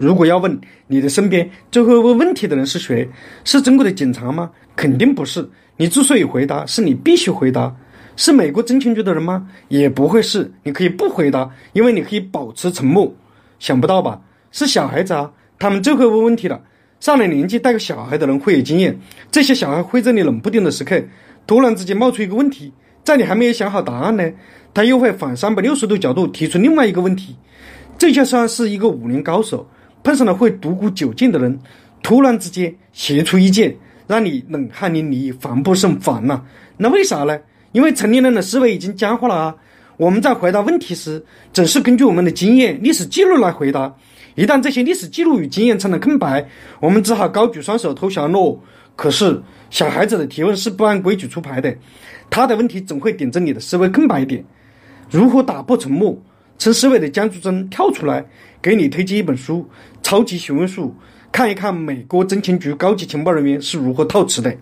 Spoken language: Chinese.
如果要问你的身边最会问问题的人是谁，是中国的警察吗？肯定不是。你之所以回答，是你必须回答。是美国中情局的人吗？也不会是。你可以不回答，因为你可以保持沉默。想不到吧？是小孩子啊，他们最会问问题了。上了年纪带个小孩的人会有经验。这些小孩会在你冷不丁的时刻，突然之间冒出一个问题，在你还没有想好答案呢，他又会反三百六十度角度提出另外一个问题。这就算是一个武林高手。碰上了会独孤九剑的人，突然之间斜出一剑，让你冷汗淋漓、防不胜防呐。那为啥呢？因为成年人的思维已经僵化了啊。我们在回答问题时，总是根据我们的经验、历史记录来回答。一旦这些历史记录与经验成了空白，我们只好高举双手投降喽。可是小孩子的提问是不按规矩出牌的，他的问题总会点着你的思维空白点。如何打破沉默？陈思维的僵住中跳出来，给你推荐一本书《超级询问术》，看一看美国中情局高级情报人员是如何套词的。